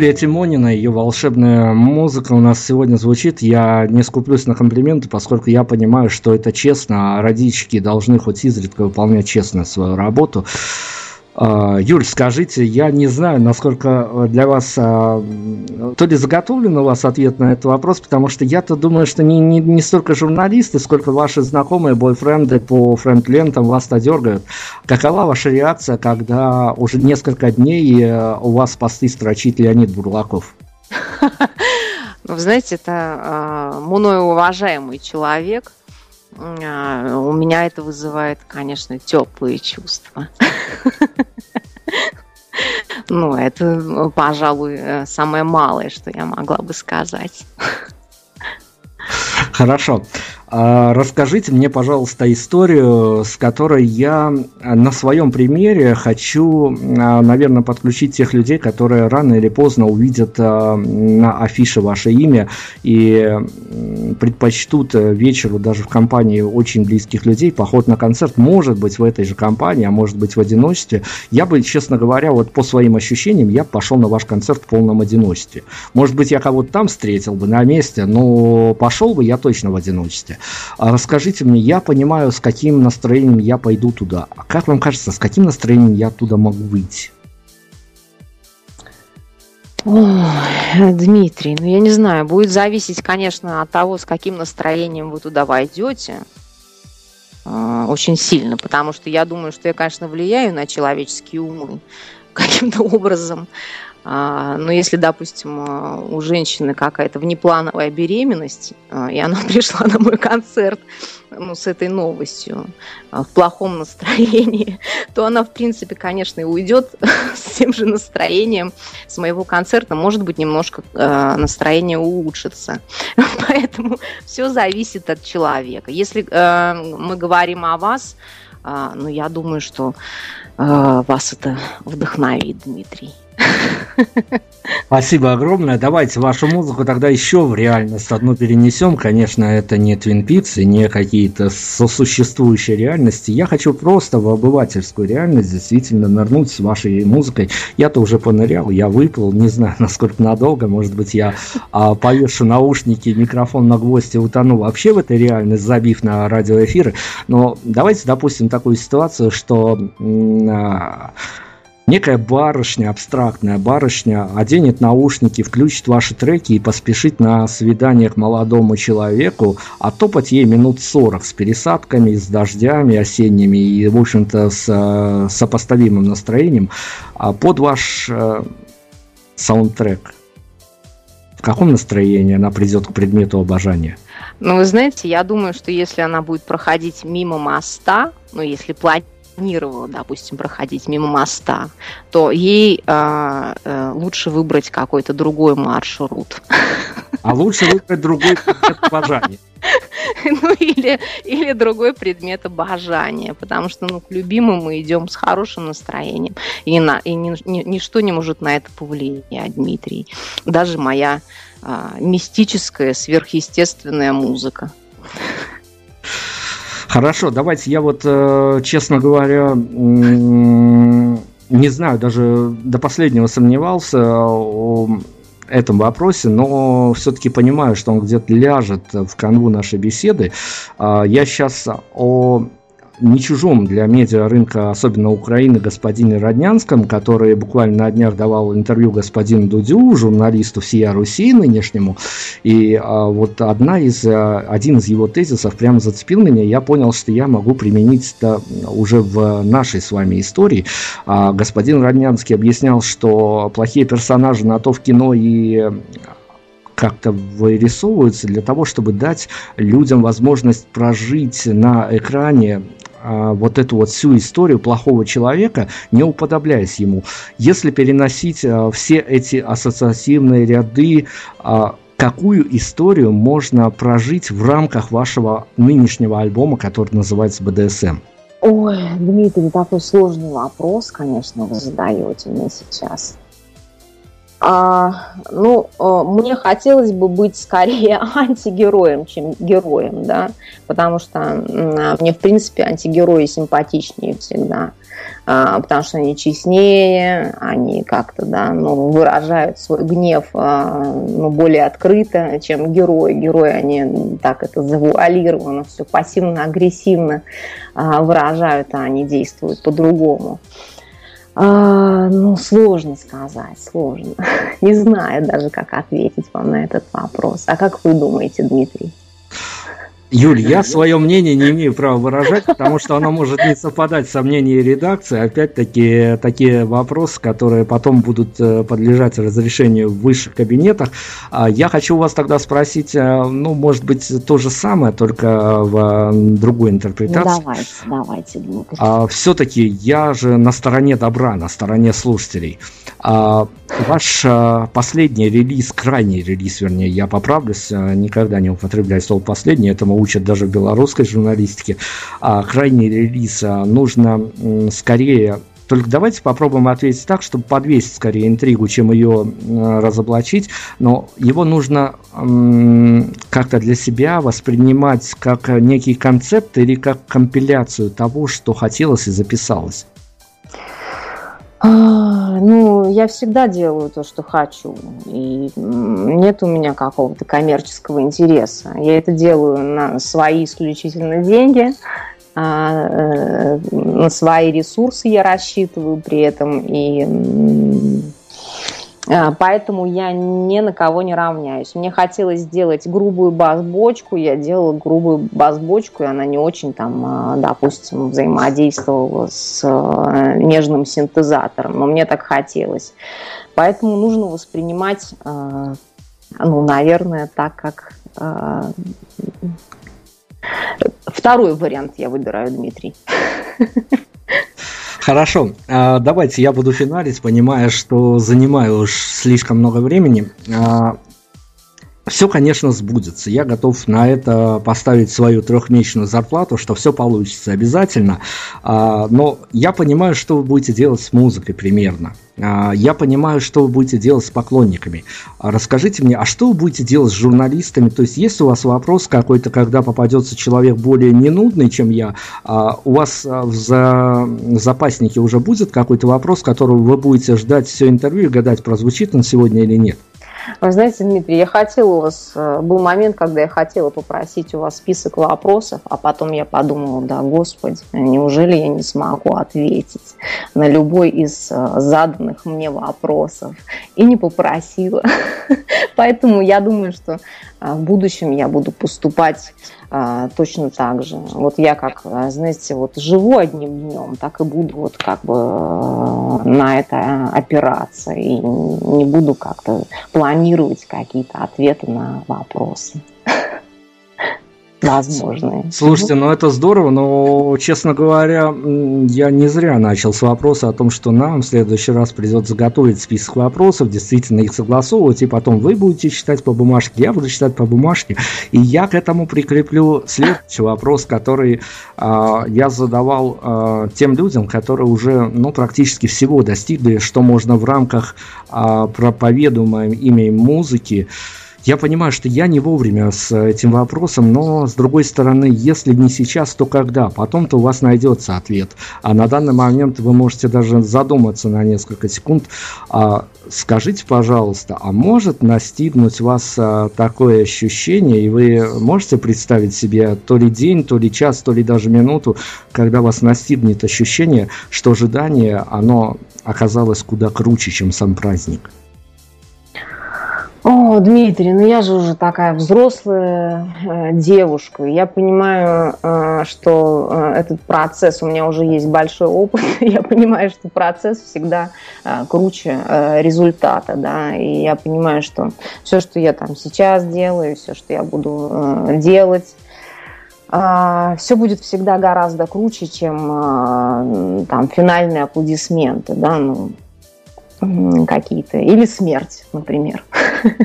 Юлия Тимонина, ее волшебная музыка у нас сегодня звучит. Я не скуплюсь на комплименты, поскольку я понимаю, что это честно, а родички должны хоть изредка выполнять честно свою работу. А, Юль, скажите, я не знаю, насколько для вас, а, то ли заготовлен у вас ответ на этот вопрос, потому что я-то думаю, что не, не, не столько журналисты, сколько ваши знакомые, бойфренды по френд-лентам вас-то дергают. Какова ваша реакция, когда уже несколько дней э, у вас посты строчит Леонид Бурлаков? [laughs] Вы знаете, это э, мною уважаемый человек. А, У меня это вызывает, конечно, теплые чувства. [laughs] Ну, это, пожалуй, э, самое малое, что я могла бы сказать. Хорошо. А, Расскажите мне, пожалуйста, историю, с которой я на своем примере хочу, а, наверное, подключить тех людей, которые рано или поздно увидят а, на афише ваше имя и предпочтут э, вечеру даже в компании очень близких людей поход на концерт, может быть, в этой же компании, а может быть, в одиночестве. Я бы, честно говоря, вот по своим ощущениям, я пошел на ваш концерт в полном одиночестве. Может быть, я кого-то там встретил бы на месте, но пошел бы я точно в одиночестве. А Расскажите мне, я понимаю, с каким настроением я пойду туда. А как вам кажется, с каким настроением я оттуда могу выйти? Ой, Дмитрий, ну я не знаю, будет зависеть, конечно, от того, с каким настроением вы туда войдете. А, Очень сильно, потому что я думаю, что я, конечно, влияю на человеческие умы [laughs] каким-то образом. А, Но если, допустим, а, у женщины какая-то внеплановая беременность, а, и она [laughs] пришла на мой концерт ну, с этой новостью в плохом настроении, [laughs] то она, в принципе, конечно, и уйдет [laughs] с тем же настроением с моего концерта. Может быть, немножко настроение улучшится. Поэтому все зависит от человека. Если мы говорим о вас, ну, я думаю, что вас это вдохновит, Дмитрий. Спасибо огромное. Давайте вашу музыку тогда еще в реальность одну перенесем. Конечно, это не Twin Peaks и не какие-то сосуществующие реальности. Я хочу просто в обывательскую реальность действительно нырнуть с вашей музыкой. Я-то уже понырял, я выплыл, не знаю, [laughs] насколько надолго. Может быть, я а, повешу наушники, микрофон на гвоздь и утону вообще в этой реальность, забив на радиоэфиры. Но давайте допустим такую ситуацию, что... м, а, некая барышня, абстрактная барышня, оденет наушники, включит ваши треки и поспешит на свидание к молодому человеку, а топать ей минут 40 с пересадками, с дождями осенними и, в общем-то, с э, сопоставимым настроением а под ваш э, саундтрек? В каком настроении она придет к предмету обожания? Ну, вы знаете, я думаю, что если она будет проходить мимо моста, ну, если планировала, допустим, проходить мимо моста, то ей э, э, лучше выбрать какой-то другой маршрут. А лучше выбрать другой предмет обожания. [laughs] Ну, или, или другой предмет обожания, потому что ну, к любимому мы идем с хорошим настроением. И, на, и ни, ни, ничто не может на это повлиять, Дмитрий. Даже моя а, мистическая, сверхъестественная музыка. Хорошо, давайте я вот, э, честно говоря, не знаю, даже до последнего сомневался этом вопросе, но все-таки понимаю, что он где-то ляжет в канву нашей беседы. А, я сейчас о не чужом для медиарынка, особенно Украины, господине Роднянском, который буквально на днях давал интервью господину Дудю, журналисту всея Руси нынешнему. И а, вот одна из, а, один из его тезисов прямо зацепил меня. Я понял, что я могу применить это уже в нашей с вами истории. А, господин Роднянский объяснял, что плохие персонажи на то в кино и как-то вырисовываются для того, чтобы дать людям возможность прожить на экране вот эту вот всю историю плохого человека, не уподобляясь ему. Если переносить а, все эти ассоциативные ряды, а, какую историю можно прожить в рамках вашего нынешнего альбома, который называется БДСМ? Ой, Дмитрий, такой сложный вопрос, конечно, вы задаете мне сейчас. А, ну, э, мне хотелось бы быть скорее [laughs] антигероем, чем героем, да, потому что мне, в принципе, антигерои симпатичнее всегда, а, потому что они честнее, они как-то, да, ну, выражают свой гнев а, ну, более открыто, чем герои. Герои, они так это завуалировано, все пассивно-агрессивно выражают, а они действуют по-другому. А, ну, сложно сказать, сложно. [laughs] Не знаю даже, как ответить вам на этот вопрос. А как вы думаете, Дмитрий? Юль, я свое мнение не имею права выражать, потому что оно может не совпадать со мнением редакции. Опять-таки, такие вопросы, которые потом будут э, подлежать разрешению в высших кабинетах. А я хочу вас тогда спросить, э, ну, может быть, то же самое, только в другой интерпретации. Ну, давайте, давайте. А, Все-таки я же на стороне добра, на стороне слушателей. А, ваш последний релиз, крайний релиз, вернее, я поправлюсь, никогда не употребляю слово последний, этому учат даже в белорусской журналистике. А крайний релиз а, нужно скорее только давайте попробуем ответить так, чтобы подвесить скорее интригу, чем ее разоблачить. Но его нужно как-то для себя воспринимать как некий концепт или как компиляцию того, что хотелось и записалось. А, ну, я всегда делаю то, что хочу. И нет у меня какого-то коммерческого интереса. Я это делаю на свои исключительно деньги, а, э, на свои ресурсы я рассчитываю при этом. И поэтому я ни на кого не равняюсь. Мне хотелось сделать грубую бас-бочку, я делала грубую бас-бочку, и она не очень там, а, допустим, взаимодействовала с а, нежным синтезатором, но мне так хотелось. Поэтому нужно воспринимать, ну, наверное, так, как Второй вариант я выбираю, Дмитрий. [laughs] Хорошо, а, давайте я буду финалить, понимая, что занимаю уж слишком много времени. Все, конечно, сбудется. Я готов на это поставить свою трехмесячную зарплату, что все получится обязательно. А, но я понимаю, что вы будете делать с музыкой примерно. А, я понимаю, что вы будете делать с поклонниками. А расскажите мне, а что вы будете делать с журналистами? То есть, есть у вас вопрос какой-то, когда попадется человек более ненудный, чем я, у вас в запаснике уже будет какой-то вопрос, которого вы будете ждать все интервью и гадать, прозвучит он сегодня или нет? Вы знаете, Дмитрий, я хотела у вас, э, был момент, когда я хотела попросить у вас список вопросов, а потом я подумала, да, господи, неужели я не смогу ответить на любой из э, заданных мне вопросов? И не попросила. [laughs] Поэтому я думаю, что э, в будущем я буду поступать точно так же. Вот я как, знаете, вот живу одним днем, так и буду вот как бы на это опираться и не буду как-то планировать какие-то ответы на вопросы возможные. Слушайте, ну это здорово, но, честно говоря, я не зря начал с вопроса о том, что нам в следующий раз придется заготовить список вопросов, действительно их согласовывать, и потом вы будете читать по бумажке, я буду читать по бумажке, и я к этому прикреплю следующий вопрос, который э, я задавал э, тем людям, которые уже, ну, практически всего достигли, что можно в рамках э, проповедуемой ими музыки, я понимаю, что я не вовремя с этим вопросом, но с другой стороны, если не сейчас, то когда? Потом-то у вас найдется ответ. А на данный момент вы можете даже задуматься на несколько секунд. А, скажите, пожалуйста, а может настигнуть вас а, такое ощущение, и вы можете представить себе то ли день, то ли час, то ли даже минуту, когда вас настигнет ощущение, что ожидание, оно оказалось куда круче, чем сам праздник? О, Дмитрий, ну я же уже такая взрослая э, девушка. Я понимаю, э, что э, этот процесс, у меня уже есть большой опыт. [laughs] я понимаю, что процесс всегда э, круче э, результата, да. И я понимаю, что все, что я там сейчас делаю, все, что я буду э, делать, э, все будет всегда гораздо круче, чем э, там финальные аплодисменты, да. Ну, какие-то, или смерть, например.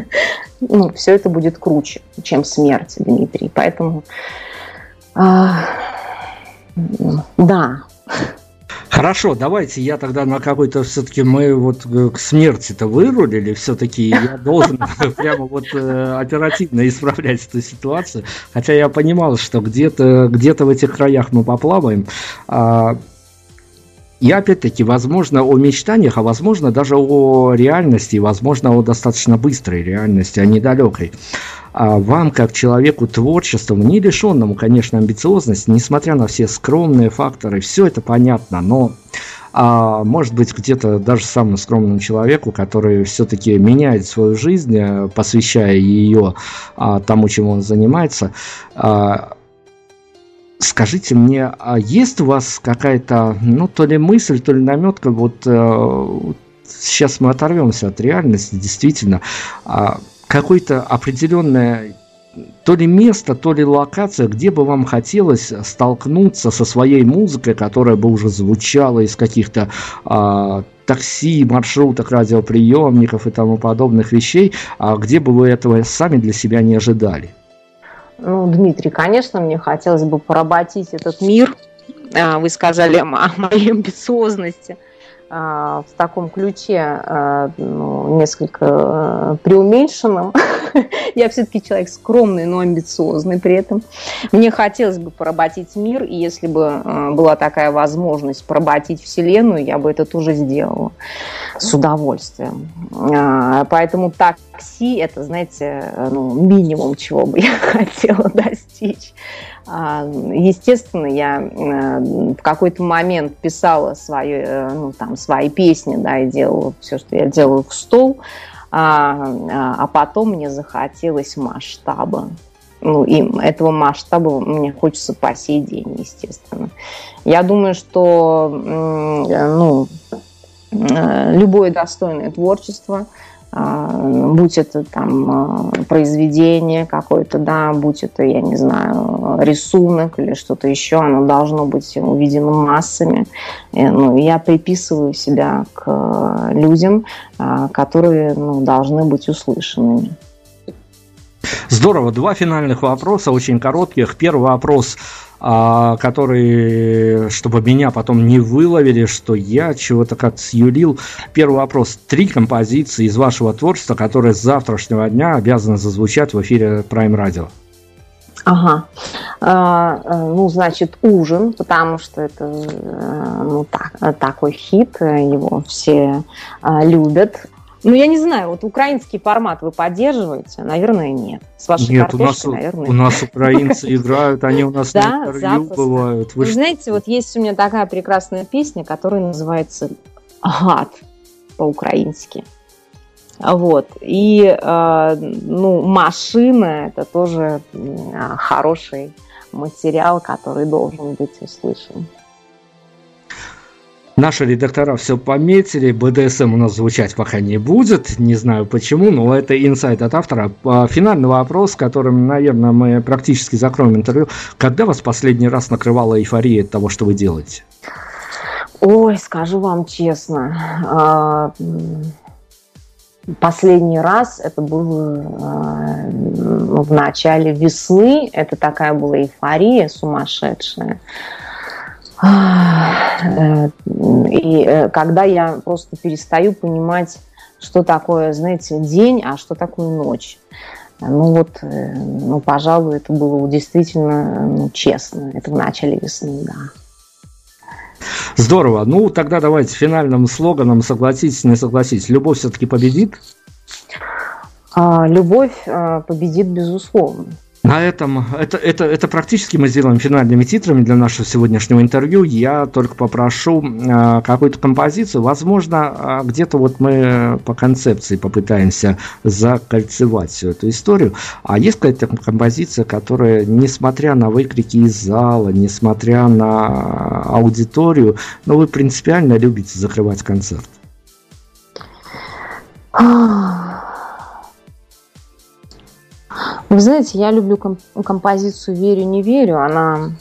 [laughs] ну, все это будет круче, чем смерть, Дмитрий. Поэтому, а, да. Хорошо, давайте я тогда на какой-то все-таки мы вот э, к смерти-то вырулили, все-таки я должен [laughs] прямо вот э, оперативно исправлять эту ситуацию, хотя я понимал, что где-то где-то в этих краях мы поплаваем. И опять-таки, возможно, о мечтаниях, а возможно даже о реальности, возможно, о достаточно быстрой реальности, а недалекой. А вам, как человеку творчеством, не лишенному, конечно, амбициозности, несмотря на все скромные факторы, все это понятно, но а может быть где-то даже самому скромному человеку, который все-таки меняет свою жизнь, э, посвящая ее а, тому, чем он занимается, а, Скажите мне, а есть у вас какая-то, ну, то ли мысль, то ли наметка, вот э, сейчас мы оторвемся от реальности, действительно, э, какое-то определенное то ли место, то ли локация, где бы вам хотелось столкнуться со своей музыкой, которая бы уже звучала из каких-то э, такси, маршруток, радиоприемников и тому подобных вещей, а где бы вы этого сами для себя не ожидали? Ну, Дмитрий, конечно, мне хотелось бы поработить этот мир. А, вы сказали о моей амбициозности. А, в таком ключе а, ну, несколько а, преуменьшенном. [laughs] Я все-таки человек скромный, но амбициозный при этом. Мне хотелось бы поработить мир, и если бы была такая возможность поработить Вселенную, я бы это тоже сделала с удовольствием. Поэтому такси – это, знаете, ну, минимум, чего бы [laughs] я хотела достичь. А, естественно, я э, в какой-то момент писала свои, э, ну, там, свои песни, да, и делала все, что я делаю в стол, а, а, а потом мне захотелось масштаба. Ну, и этого масштаба мне хочется по сей день, естественно. Я думаю, что ну, э, любое достойное творчество – будь это там а, произведение какое-то, да, будь это, я не знаю, рисунок или что-то еще, оно должно быть увидено массами. И, ну, я приписываю себя к людям, а, которые ну, должны быть услышанными. Здорово. Два финальных вопроса, очень коротких. Первый вопрос а, который, чтобы меня потом не выловили, что я чего-то как сюлил. Первый вопрос. Три композиции из вашего творчества, которые с завтрашнего дня обязаны зазвучать в эфире Prime Radio. Ага. А, э, ну, значит, ужин, потому что это э, ну, так, такой хит, его все любят. Ну, я не знаю, вот украинский формат вы поддерживаете? Наверное, нет. С вашей нет, у нас, наверное. у нас украинцы [laughs] играют, они у нас на интервью бывают. Вы знаете, вот есть у меня такая прекрасная песня, которая называется «Гад» по-украински. Вот. И, э, ну, «Машина» — это тоже хороший материал, который должен быть услышан. Наши редактора все пометили, БДСМ у нас звучать пока не будет, не знаю почему, но это инсайт от автора. А, финальный вопрос, которым, наверное, мы практически закроем интервью. Когда вас последний раз накрывала эйфория от того, что вы делаете? Ой, скажу вам честно, а, последний раз это было а, в начале весны, это такая была эйфория сумасшедшая. Э, и э, когда я просто перестаю понимать, что такое, знаете, день, а что такое ночь. Ну вот, э, ну, пожалуй, это было действительно ну, честно. Это в начале весны, да. Здорово. Ну, тогда давайте финальным слоганом согласитесь, не согласитесь. Любовь все-таки победит? А, любовь победит, безусловно. На этом, это, это, это практически мы сделаем финальными титрами для нашего сегодняшнего интервью. Я только попрошу э, какую-то композицию. Возможно, э, где-то вот мы по концепции попытаемся закольцевать всю эту историю. А есть какая-то композиция, которая, несмотря на выкрики из зала, несмотря на аудиторию, но вы принципиально любите закрывать концерт? Вы знаете, я люблю композицию «Верю, не верю». Она,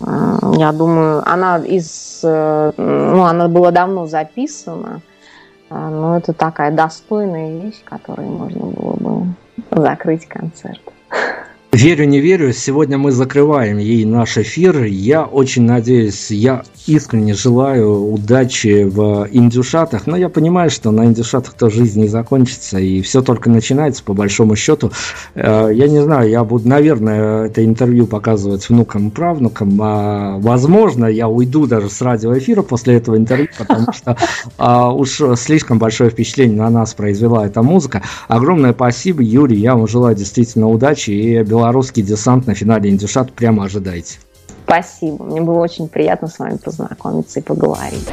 я думаю, она из... Э, ну, она была давно записана, э, но это такая достойная вещь, которой можно было бы закрыть концерт. Верю, не верю, сегодня мы закрываем ей наш эфир. Я очень надеюсь, я искренне желаю удачи в индюшатах, но я понимаю, что на индюшатах то жизнь не закончится, и все только начинается, по большому счету. Э, я не знаю, я буду, наверное, это интервью показывать внукам и правнукам. А, возможно, я уйду даже с радиоэфира после этого интервью, потому что а, уж слишком большое впечатление на нас произвела эта музыка. Огромное спасибо, Юрий, я вам желаю действительно удачи и белорусский десант на финале Индюшат прямо ожидайте. Спасибо. Мне было очень приятно с вами познакомиться и поговорить.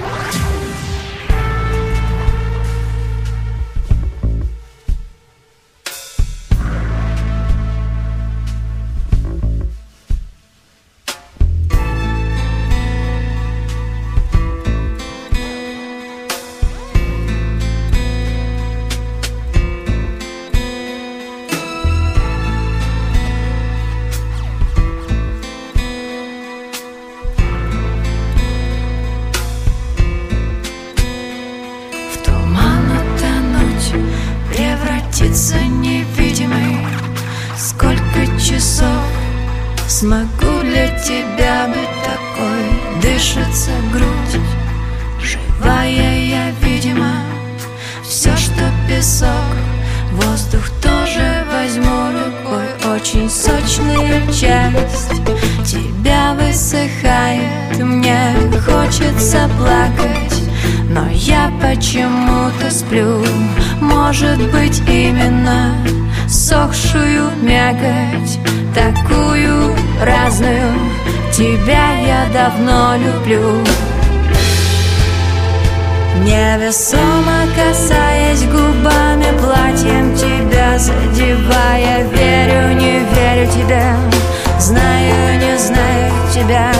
Давно люблю. Невесомо касаясь губами платьем тебя Задевая, верю, не верю тебе. Знаю, не знаю тебя.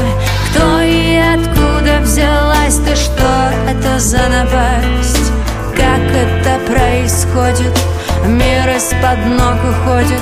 Кто и откуда взялась ты, что это за напасть? Как это происходит? Мир из-под ног уходит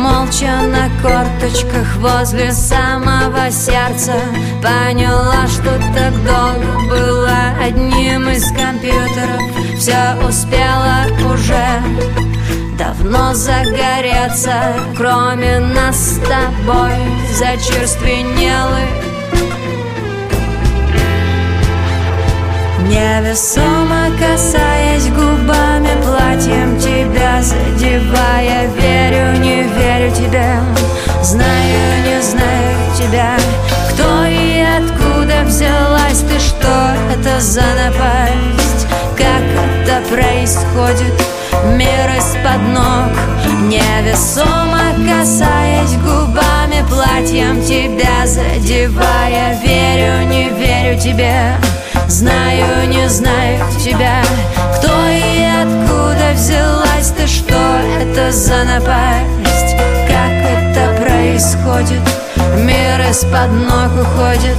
Молча на корточках возле самого сердца. Поняла, что так долго была одним из компьютеров. Все успела уже давно загореться. Кроме нас с тобой зачерственелы Невесомо касаясь губами платьем тебя задевая Верю, не верю тебе, знаю, не знаю тебя. Кто и откуда взялась ты, что это за напасть? Как это происходит, мир из-под ног. Невесомо касаясь губами платьем тебя задевая Верю, не верю тебе, Знаю, не знаю тебя. Кто и откуда взялась? Ты Что это за напасть? Как это происходит? Мир из-под ног уходит